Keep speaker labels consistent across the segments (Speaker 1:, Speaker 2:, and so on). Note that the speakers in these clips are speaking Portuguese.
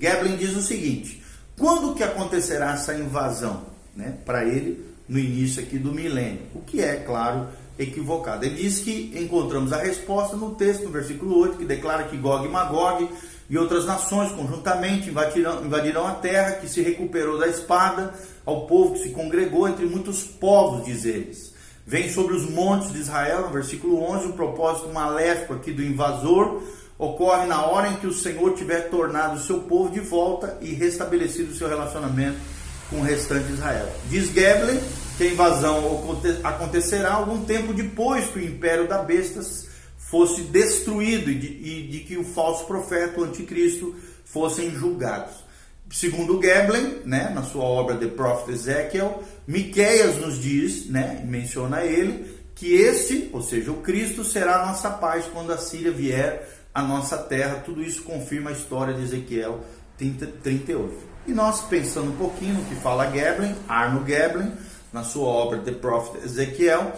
Speaker 1: Geblen diz o seguinte: quando que acontecerá essa invasão? Né, Para ele, no início aqui do milênio. O que é, claro, equivocado. Ele diz que encontramos a resposta no texto, no versículo 8, que declara que Gog e Magog e outras nações conjuntamente invadirão, invadirão a terra que se recuperou da espada, ao povo que se congregou entre muitos povos, diz eles. Vem sobre os montes de Israel, no versículo 11, o propósito maléfico aqui do invasor ocorre na hora em que o Senhor tiver tornado o seu povo de volta e restabelecido o seu relacionamento com o restante de Israel. Diz Geblen que a invasão acontecerá algum tempo depois que o império da bestas fosse destruído e de, e de que o falso profeta, o anticristo, fossem julgados. Segundo Geblen, né, na sua obra The Prophet Ezekiel, Miqueias nos diz, né, menciona ele, que este, ou seja, o Cristo, será a nossa paz quando a Síria vier à nossa terra. Tudo isso confirma a história de Ezequiel 38. E nós, pensando um pouquinho no que fala Geblen, Arno Geblen, na sua obra The Prophet Ezequiel,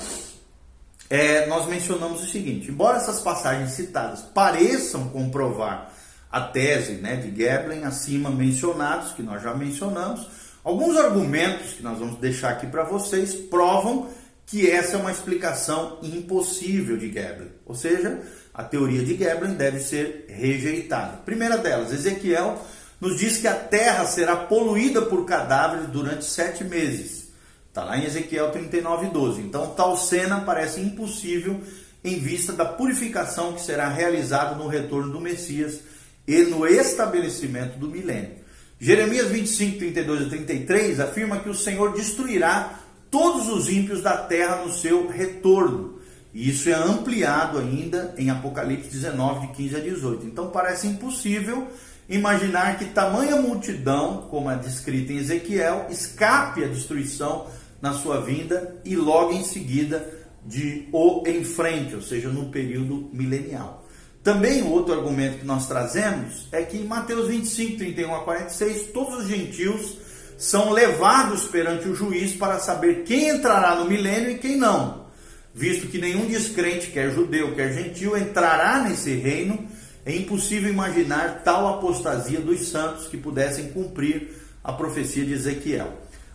Speaker 1: é, nós mencionamos o seguinte: embora essas passagens citadas pareçam comprovar a tese né, de Geblen acima mencionados, que nós já mencionamos, alguns argumentos que nós vamos deixar aqui para vocês provam que essa é uma explicação impossível de Geblen, ou seja, a teoria de Geblen deve ser rejeitada. Primeira delas, Ezequiel nos diz que a terra será poluída por cadáveres durante sete meses. Está lá em Ezequiel 39, 12. Então, tal cena parece impossível em vista da purificação que será realizada no retorno do Messias e no estabelecimento do milênio. Jeremias 25, 32 e 33 afirma que o Senhor destruirá todos os ímpios da terra no seu retorno. E isso é ampliado ainda em Apocalipse 19, de 15 a 18. Então parece impossível imaginar que tamanha multidão, como é descrita em Ezequiel, escape à destruição na sua vinda e logo em seguida de o em frente, ou seja, no período milenial. Também outro argumento que nós trazemos é que em Mateus 25, 31 a 46, todos os gentios são levados perante o juiz para saber quem entrará no milênio e quem não. Visto que nenhum descrente, quer judeu, quer gentil, entrará nesse reino, é impossível imaginar tal apostasia dos santos que pudessem cumprir a profecia de Ezequiel.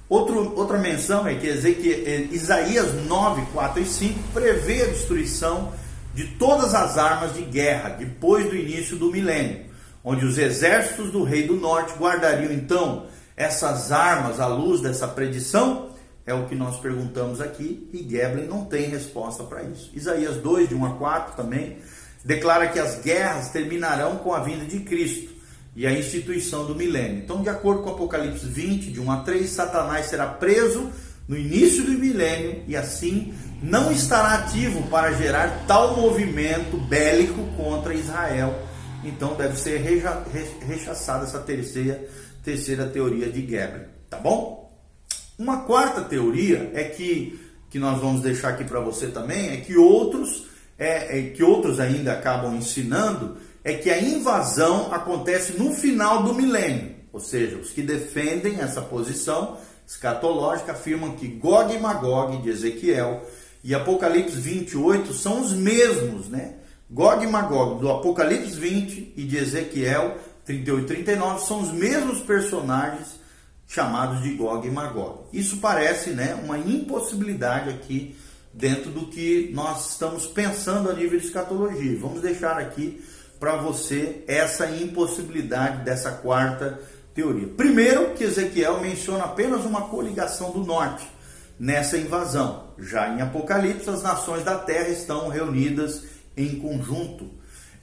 Speaker 1: Outro, outra menção é que Ezequiel, é, Isaías 9, 4 e 5 prevê a destruição de todas as armas de guerra depois do início do milênio, onde os exércitos do rei do norte guardariam então essas armas à luz dessa predição? É o que nós perguntamos aqui e Geblen não tem resposta para isso. Isaías 2, de 1 a 4 também declara que as guerras terminarão com a vinda de Cristo e a instituição do milênio. Então, de acordo com Apocalipse 20, de 1 a 3, Satanás será preso no início do milênio e assim não estará ativo para gerar tal movimento bélico contra Israel. Então deve ser rechaçada essa terceira, terceira teoria de Gebel, tá bom? Uma quarta teoria é que que nós vamos deixar aqui para você também é que outros é, é, que outros ainda acabam ensinando é que a invasão acontece no final do milênio. Ou seja, os que defendem essa posição escatológica afirmam que Gog e Magog de Ezequiel e Apocalipse 28 são os mesmos, né? Gog e Magog do Apocalipse 20 e de Ezequiel 38 e 39 são os mesmos personagens chamados de Gog e Magog. Isso parece, né, uma impossibilidade aqui dentro do que nós estamos pensando a nível de escatologia. Vamos deixar aqui para você essa impossibilidade dessa quarta teoria. Primeiro, que Ezequiel menciona apenas uma coligação do norte nessa invasão. Já em Apocalipse, as nações da terra estão reunidas em conjunto.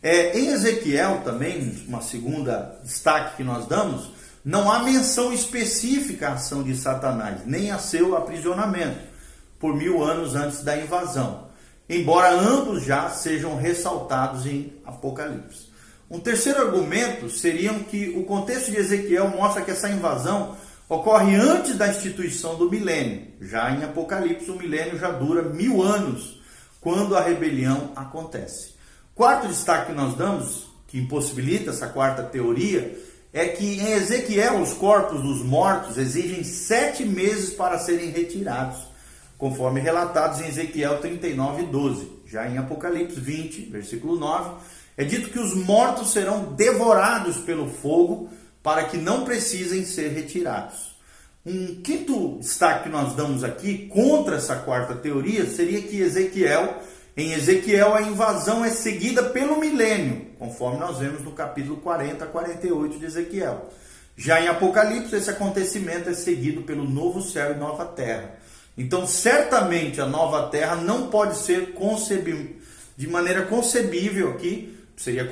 Speaker 1: É, em Ezequiel também, uma segunda destaque que nós damos, não há menção específica à ação de Satanás, nem a seu aprisionamento por mil anos antes da invasão embora ambos já sejam ressaltados em Apocalipse. Um terceiro argumento seria que o contexto de Ezequiel mostra que essa invasão ocorre antes da instituição do milênio. Já em Apocalipse, o milênio já dura mil anos, quando a rebelião acontece. Quarto destaque que nós damos, que impossibilita essa quarta teoria, é que em Ezequiel os corpos dos mortos exigem sete meses para serem retirados conforme relatados em Ezequiel 39, 12. Já em Apocalipse 20, versículo 9, é dito que os mortos serão devorados pelo fogo para que não precisem ser retirados. Um quinto destaque que nós damos aqui contra essa quarta teoria seria que Ezequiel, em Ezequiel, a invasão é seguida pelo milênio, conforme nós vemos no capítulo 40 a 48 de Ezequiel. Já em Apocalipse, esse acontecimento é seguido pelo novo céu e nova terra. Então, certamente a nova terra não pode ser concebível de maneira concebível aqui, seria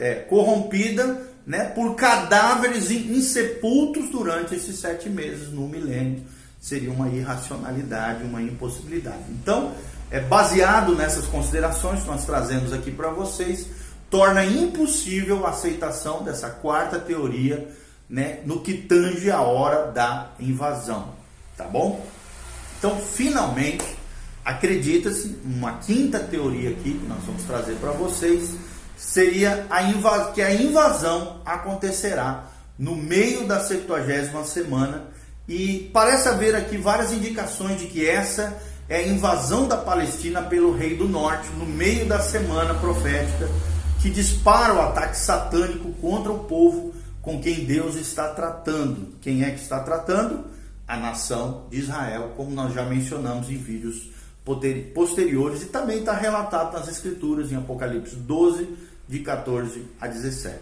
Speaker 1: é, corrompida né, por cadáveres insepultos durante esses sete meses no milênio. Seria uma irracionalidade, uma impossibilidade. Então, é baseado nessas considerações que nós trazemos aqui para vocês, torna impossível a aceitação dessa quarta teoria né, no que tange a hora da invasão. Tá bom? Então, finalmente, acredita-se, uma quinta teoria aqui que nós vamos trazer para vocês, seria a que a invasão acontecerá no meio da 70 semana e parece haver aqui várias indicações de que essa é a invasão da Palestina pelo rei do norte no meio da semana profética que dispara o ataque satânico contra o povo com quem Deus está tratando. Quem é que está tratando? A nação de Israel, como nós já mencionamos em vídeos posteriores e também está relatado nas Escrituras em Apocalipse 12, de 14 a 17.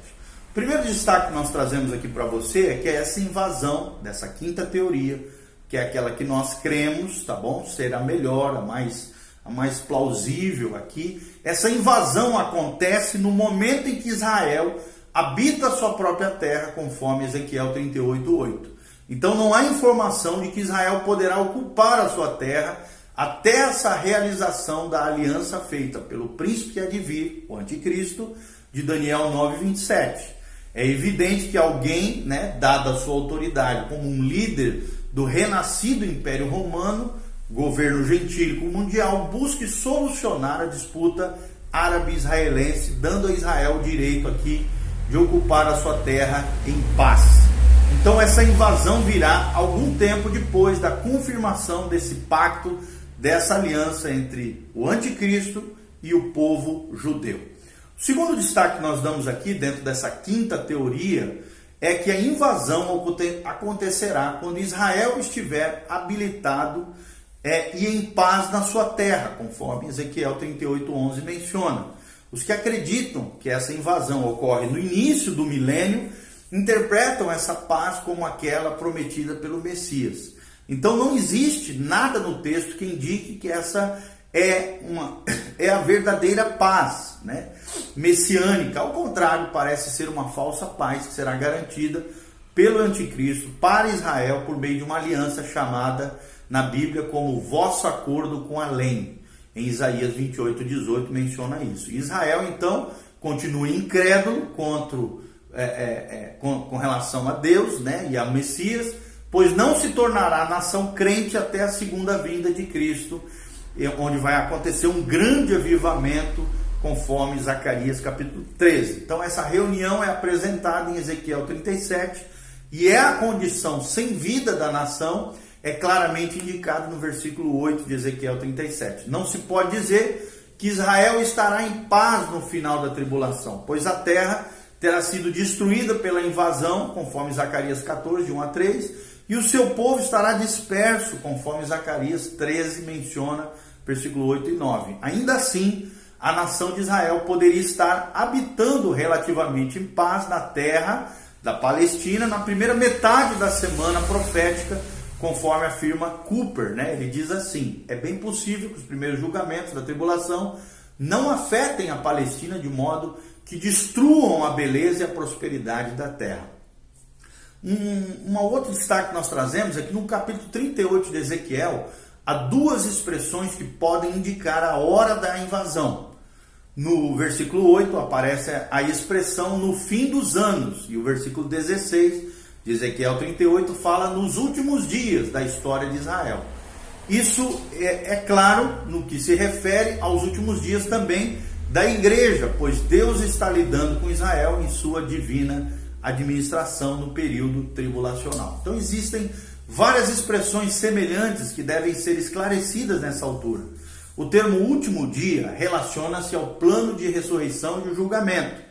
Speaker 1: O primeiro destaque que nós trazemos aqui para você é que é essa invasão dessa quinta teoria, que é aquela que nós cremos, tá bom? Ser a melhor, a mais, a mais plausível aqui. Essa invasão acontece no momento em que Israel habita sua própria terra, conforme Ezequiel 38:8. Então não há informação de que Israel poderá ocupar a sua terra até essa realização da aliança feita pelo príncipe que há de vir, o anticristo, de Daniel 9:27. É evidente que alguém, né, dada a sua autoridade como um líder do renascido Império Romano, governo gentílico mundial, busque solucionar a disputa árabe-israelense, dando a Israel o direito aqui de ocupar a sua terra em paz. Então essa invasão virá algum tempo depois da confirmação desse pacto dessa aliança entre o anticristo e o povo judeu. O segundo destaque que nós damos aqui, dentro dessa quinta teoria, é que a invasão acontecerá quando Israel estiver habilitado é, e em paz na sua terra, conforme Ezequiel 38:11 menciona. Os que acreditam que essa invasão ocorre no início do milênio interpretam essa paz como aquela prometida pelo Messias. Então não existe nada no texto que indique que essa é, uma, é a verdadeira paz né? messiânica. Ao contrário, parece ser uma falsa paz que será garantida pelo anticristo para Israel por meio de uma aliança chamada na Bíblia como vosso acordo com a lei. Em Isaías 28, 18 menciona isso. Israel, então, continua incrédulo contra, é, é, é, com, com relação a Deus né, e a Messias, pois não se tornará nação crente até a segunda vinda de Cristo, onde vai acontecer um grande avivamento, conforme Zacarias capítulo 13. Então, essa reunião é apresentada em Ezequiel 37 e é a condição sem vida da nação, é claramente indicado no versículo 8 de Ezequiel 37. Não se pode dizer que Israel estará em paz no final da tribulação, pois a terra terá sido destruída pela invasão, conforme Zacarias 14, de 1 a 3, e o seu povo estará disperso, conforme Zacarias 13 menciona, versículo 8 e 9. Ainda assim, a nação de Israel poderia estar habitando relativamente em paz na terra da Palestina na primeira metade da semana profética, conforme afirma Cooper. Né? Ele diz assim: é bem possível que os primeiros julgamentos da tribulação não afetem a Palestina de modo que destruam a beleza e a prosperidade da terra. Um uma outro destaque que nós trazemos é que no capítulo 38 de Ezequiel há duas expressões que podem indicar a hora da invasão. No versículo 8 aparece a expressão no fim dos anos, e o versículo 16 de Ezequiel 38 fala nos últimos dias da história de Israel. Isso é, é claro no que se refere aos últimos dias também da igreja, pois Deus está lidando com Israel em sua divina administração no período tribulacional. Então existem várias expressões semelhantes que devem ser esclarecidas nessa altura. O termo último dia relaciona-se ao plano de ressurreição e o julgamento,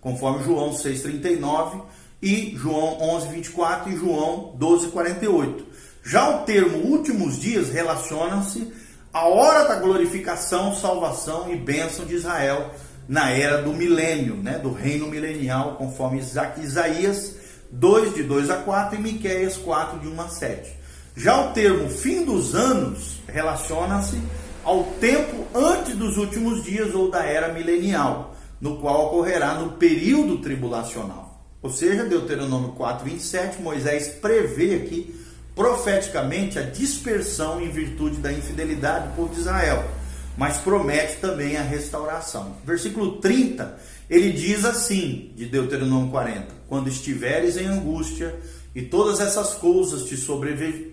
Speaker 1: conforme João 6,39, e João 11, 24 e João 12, 48. Já o termo últimos dias relaciona-se à hora da glorificação, salvação e bênção de Israel na era do milênio, né, do reino milenial, conforme Isaías 2, de 2 a 4 e Miqueias 4, de 1 a 7. Já o termo fim dos anos relaciona-se ao tempo antes dos últimos dias ou da era milenial, no qual ocorrerá no período tribulacional. Ou seja, Deuteronômio 4, 27, Moisés prevê aqui profeticamente a dispersão em virtude da infidelidade do povo de Israel, mas promete também a restauração. Versículo 30, ele diz assim, de Deuteronômio 40: Quando estiveres em angústia e todas essas coisas te, sobrevi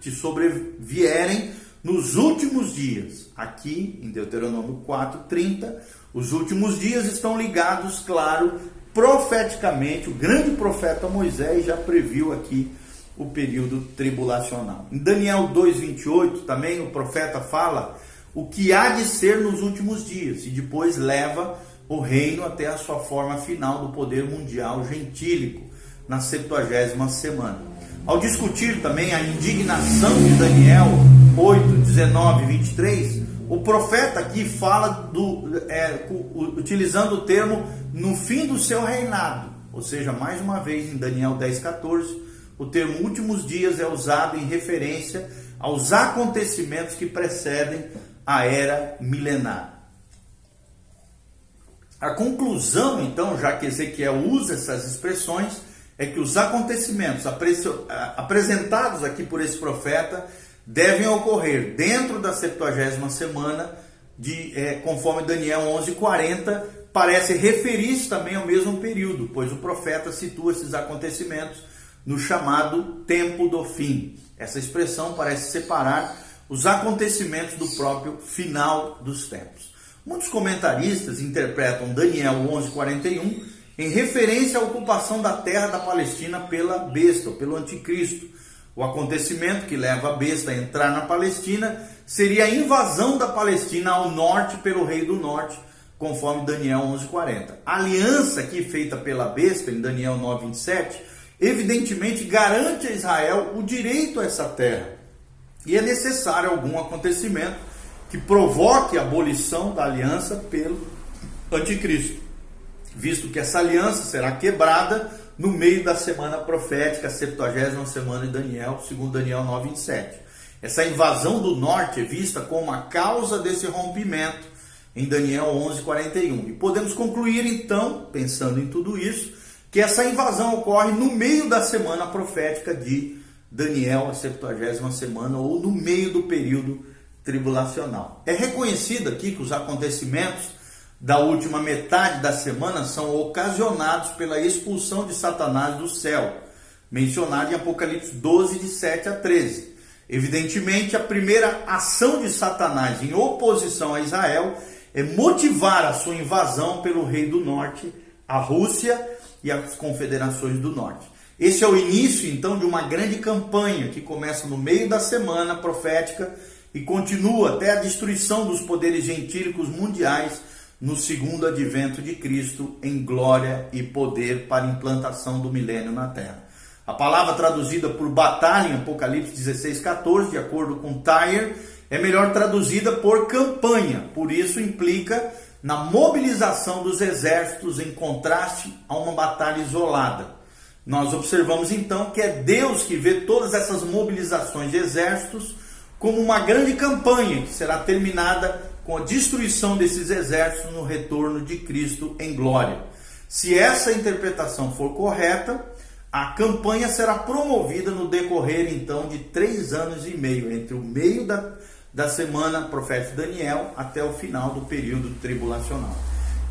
Speaker 1: te sobrevierem nos últimos dias, aqui em Deuteronômio 4:30, os últimos dias estão ligados, claro, profeticamente, o grande profeta Moisés já previu aqui o período tribulacional. Em Daniel 2:28 também o profeta fala o que há de ser nos últimos dias e depois leva o reino até a sua forma final do poder mundial gentílico na 70 semana. Ao discutir também a indignação de Daniel 8, 19 e 23, o profeta aqui fala do, é, utilizando o termo no fim do seu reinado, ou seja, mais uma vez em Daniel 10, 14, o termo últimos dias é usado em referência aos acontecimentos que precedem a era milenar. A conclusão, então, já que Ezequiel usa essas expressões, é que os acontecimentos apresentados aqui por esse profeta devem ocorrer dentro da 70 semana, de, é, conforme Daniel 11:40 parece referir-se também ao mesmo período, pois o profeta situa esses acontecimentos no chamado tempo do fim. Essa expressão parece separar os acontecimentos do próprio final dos tempos. Muitos comentaristas interpretam Daniel 11:41 em referência à ocupação da terra da Palestina pela besta, pelo anticristo. O acontecimento que leva a besta a entrar na Palestina seria a invasão da Palestina ao norte pelo rei do norte, conforme Daniel 11:40. A aliança aqui feita pela besta em Daniel 9:27, evidentemente garante a Israel o direito a essa terra. E é necessário algum acontecimento que provoque a abolição da aliança pelo anticristo, visto que essa aliança será quebrada no meio da semana profética, a 70 semana de Daniel, segundo Daniel 9:27. Essa invasão do norte é vista como a causa desse rompimento em Daniel 11:41. E podemos concluir então, pensando em tudo isso, que essa invasão ocorre no meio da semana profética de Daniel, a 70 semana, ou no meio do período tribulacional. É reconhecido aqui que os acontecimentos da última metade da semana são ocasionados pela expulsão de Satanás do céu, mencionado em Apocalipse 12, de 7 a 13. Evidentemente, a primeira ação de Satanás em oposição a Israel é motivar a sua invasão pelo rei do norte, a Rússia e as confederações do norte. Esse é o início, então, de uma grande campanha que começa no meio da semana profética e continua até a destruição dos poderes gentílicos mundiais no segundo advento de Cristo em glória e poder para implantação do milênio na terra. A palavra traduzida por batalha em Apocalipse 16, 14, de acordo com Tyre, é melhor traduzida por campanha, por isso implica na mobilização dos exércitos em contraste a uma batalha isolada. Nós observamos então que é Deus que vê todas essas mobilizações de exércitos como uma grande campanha que será terminada com a destruição desses exércitos no retorno de Cristo em glória. Se essa interpretação for correta, a campanha será promovida no decorrer então de três anos e meio, entre o meio da, da semana profética Daniel até o final do período tribulacional.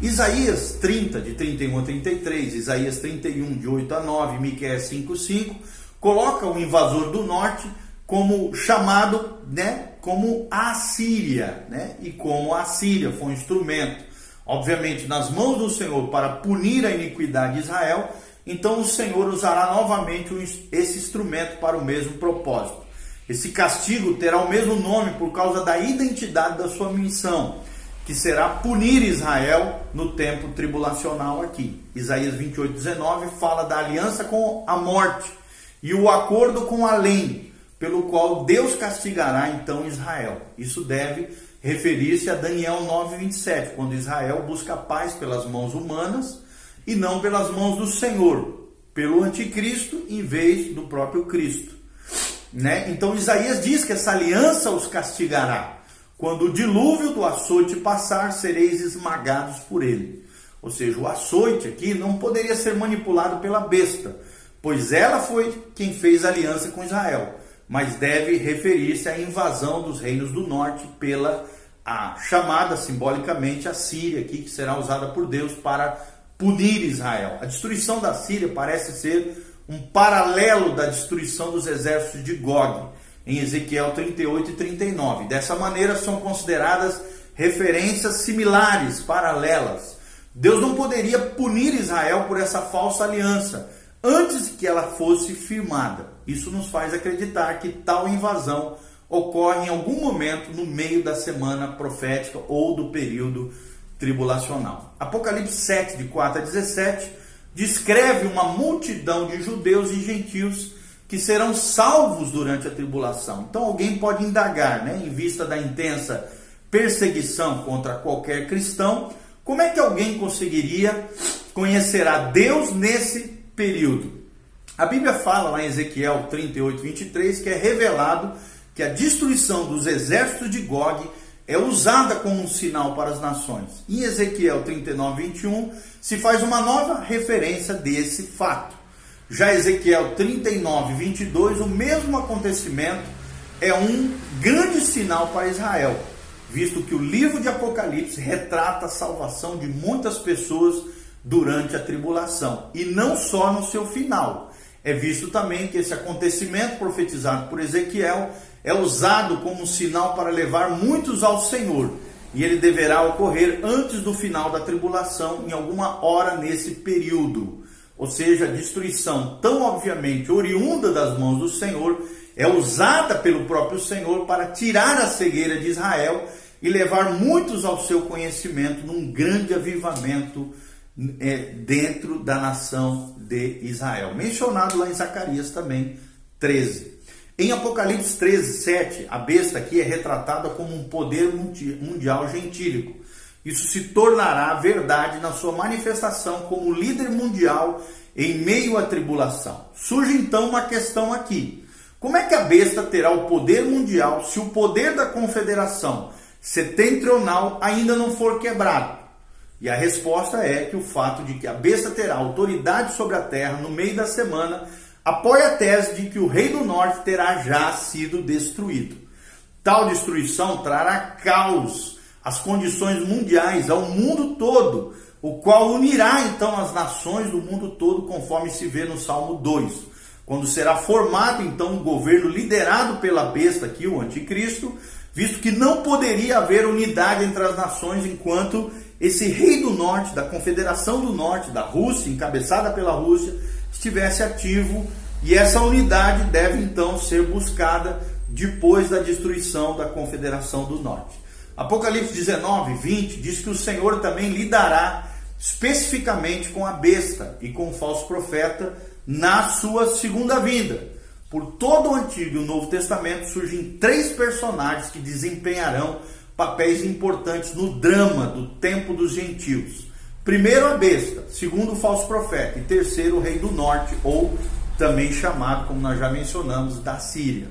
Speaker 1: Isaías 30, de 31 a 33, Isaías 31, de 8 a 9, Miqueias 5, 5, coloca o invasor do norte como chamado, né, como a Síria, né? E como a Síria foi um instrumento, obviamente, nas mãos do Senhor para punir a iniquidade de Israel, então o Senhor usará novamente esse instrumento para o mesmo propósito. Esse castigo terá o mesmo nome por causa da identidade da sua missão, que será punir Israel no tempo tribulacional aqui. Isaías 28, 19 fala da aliança com a morte e o acordo com além, pelo qual Deus castigará então Israel. Isso deve referir-se a Daniel 9, 27, quando Israel busca paz pelas mãos humanas e não pelas mãos do Senhor, pelo anticristo em vez do próprio Cristo. Né? Então Isaías diz que essa aliança os castigará. Quando o dilúvio do açoite passar, sereis esmagados por ele. Ou seja, o açoite aqui não poderia ser manipulado pela besta, pois ela foi quem fez aliança com Israel, mas deve referir-se à invasão dos reinos do norte pela a chamada simbolicamente a Síria, aqui, que será usada por Deus para punir Israel. A destruição da Síria parece ser um paralelo da destruição dos exércitos de Gog em Ezequiel 38 e 39. Dessa maneira, são consideradas referências similares, paralelas. Deus não poderia punir Israel por essa falsa aliança antes que ela fosse firmada. Isso nos faz acreditar que tal invasão ocorre em algum momento no meio da semana profética ou do período tribulacional. Apocalipse 7, de 4 a 17, descreve uma multidão de judeus e gentios que serão salvos durante a tribulação. Então alguém pode indagar, né, em vista da intensa perseguição contra qualquer cristão, como é que alguém conseguiria conhecer a Deus nesse período? A Bíblia fala lá em Ezequiel 38, 23 que é revelado que a destruição dos exércitos de Gog é usada como um sinal para as nações. Em Ezequiel 39, 21 se faz uma nova referência desse fato. Já Ezequiel 39, 22, o mesmo acontecimento é um grande sinal para Israel, visto que o livro de Apocalipse retrata a salvação de muitas pessoas durante a tribulação, e não só no seu final. É visto também que esse acontecimento profetizado por Ezequiel é usado como sinal para levar muitos ao Senhor, e ele deverá ocorrer antes do final da tribulação, em alguma hora nesse período ou seja, a destruição tão obviamente oriunda das mãos do Senhor, é usada pelo próprio Senhor para tirar a cegueira de Israel e levar muitos ao seu conhecimento num grande avivamento é, dentro da nação de Israel. Mencionado lá em Zacarias também 13. Em Apocalipse 13, 7, a besta aqui é retratada como um poder mundial gentílico isso se tornará verdade na sua manifestação como líder mundial em meio à tribulação. Surge então uma questão aqui: como é que a besta terá o poder mundial se o poder da confederação setentrional ainda não for quebrado? E a resposta é que o fato de que a besta terá autoridade sobre a terra no meio da semana apoia a tese de que o rei do norte terá já sido destruído. Tal destruição trará caos as condições mundiais, ao mundo todo, o qual unirá então as nações do mundo todo, conforme se vê no Salmo 2. Quando será formado então um governo liderado pela besta aqui, o anticristo, visto que não poderia haver unidade entre as nações enquanto esse rei do norte, da confederação do norte, da Rússia, encabeçada pela Rússia, estivesse ativo, e essa unidade deve então ser buscada depois da destruição da confederação do norte. Apocalipse 19, 20 diz que o Senhor também lidará especificamente com a besta e com o falso profeta na sua segunda vinda. Por todo o Antigo e o Novo Testamento surgem três personagens que desempenharão papéis importantes no drama do tempo dos gentios. Primeiro a besta, segundo o falso profeta e terceiro o rei do norte, ou também chamado, como nós já mencionamos, da Síria.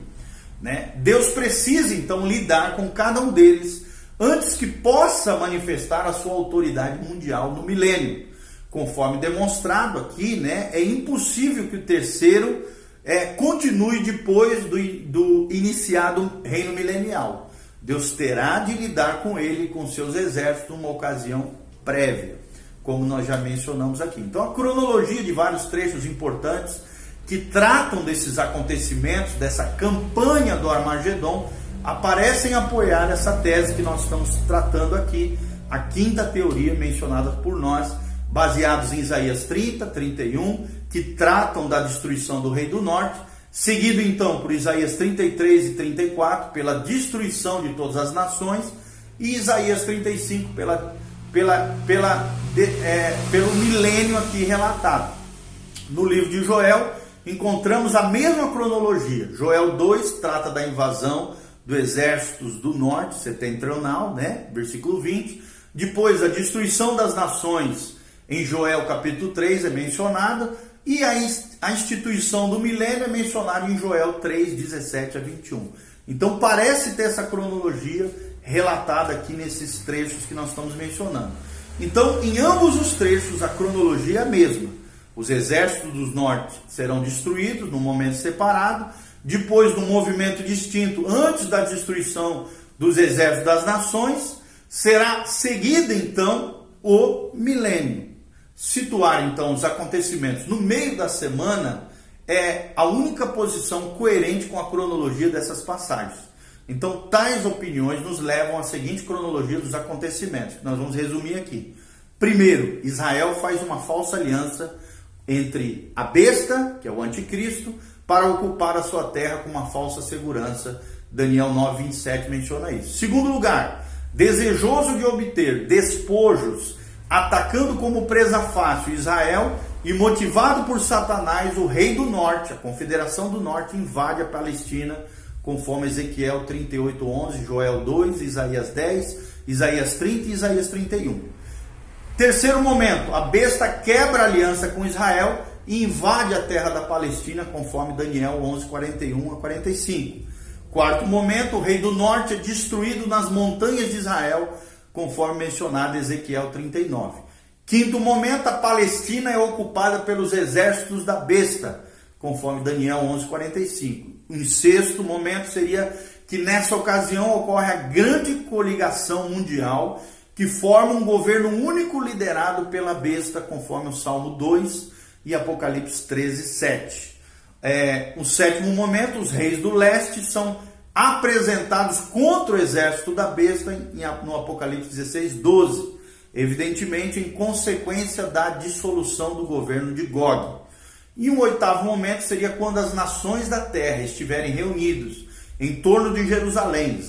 Speaker 1: Né? Deus precisa então lidar com cada um deles antes que possa manifestar a sua autoridade mundial no milênio. Conforme demonstrado aqui, né, é impossível que o terceiro é, continue depois do, do iniciado reino milenial. Deus terá de lidar com ele e com seus exércitos numa ocasião prévia, como nós já mencionamos aqui. Então, a cronologia de vários trechos importantes que tratam desses acontecimentos, dessa campanha do Armagedon, aparecem apoiar essa tese que nós estamos tratando aqui, a quinta teoria mencionada por nós, baseados em Isaías 30, 31, que tratam da destruição do rei do norte, seguido então por Isaías 33 e 34, pela destruição de todas as nações, e Isaías 35 pela, pela, pela, de, é, pelo milênio aqui relatado. No livro de Joel, encontramos a mesma cronologia. Joel 2 trata da invasão do exércitos do norte setentrional, né? Versículo 20. Depois, a destruição das nações em Joel capítulo 3 é mencionada. E a, a instituição do milênio é mencionada em Joel 3, 17 a 21. Então parece ter essa cronologia relatada aqui nesses trechos que nós estamos mencionando. Então, em ambos os trechos, a cronologia é a mesma. Os exércitos do norte serão destruídos num momento separado, depois do movimento distinto, antes da destruição dos exércitos das nações, será seguida então o milênio. Situar então os acontecimentos no meio da semana é a única posição coerente com a cronologia dessas passagens. Então, tais opiniões nos levam à seguinte cronologia dos acontecimentos, que nós vamos resumir aqui. Primeiro, Israel faz uma falsa aliança entre a besta, que é o anticristo, para ocupar a sua terra com uma falsa segurança. Daniel 9, 27 menciona isso. Segundo lugar, desejoso de obter despojos, atacando como presa fácil Israel e motivado por Satanás, o rei do norte, a confederação do norte, invade a Palestina conforme Ezequiel 38, 11, Joel 2, Isaías 10, Isaías 30 e Isaías 31. Terceiro momento, a besta quebra a aliança com Israel e invade a terra da Palestina, conforme Daniel 11, 41 a 45. Quarto momento, o rei do norte é destruído nas montanhas de Israel, conforme mencionado em Ezequiel 39. Quinto momento, a Palestina é ocupada pelos exércitos da besta, conforme Daniel 11, 45. Um sexto momento seria que nessa ocasião ocorre a grande coligação mundial que forma um governo único liderado pela besta, conforme o Salmo 2 e Apocalipse 13, 7. É, o sétimo momento, os reis do leste são apresentados contra o exército da besta no Apocalipse 16, 12. Evidentemente, em consequência da dissolução do governo de Gog. E um oitavo momento seria quando as nações da terra estiverem reunidos em torno de Jerusalém.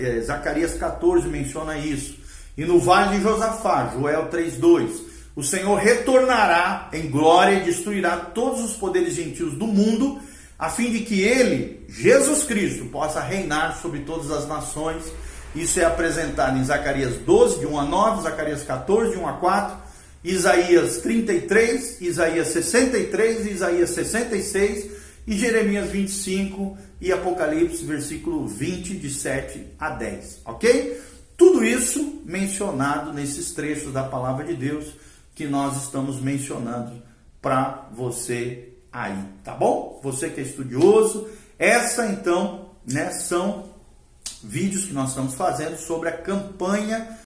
Speaker 1: É, Zacarias 14 menciona isso. E no vale de Josafá, Joel 3:2, o Senhor retornará em glória e destruirá todos os poderes gentios do mundo, a fim de que ele, Jesus Cristo, possa reinar sobre todas as nações. Isso é apresentado em Zacarias 12, de 1 a 9, Zacarias 14, de 1 a 4, Isaías 33, Isaías 63, Isaías 66 e Jeremias 25 e Apocalipse, versículo 20, de 7 a 10, ok? Tudo isso mencionado nesses trechos da palavra de Deus que nós estamos mencionando para você aí, tá bom? Você que é estudioso, essa então, né, são vídeos que nós estamos fazendo sobre a campanha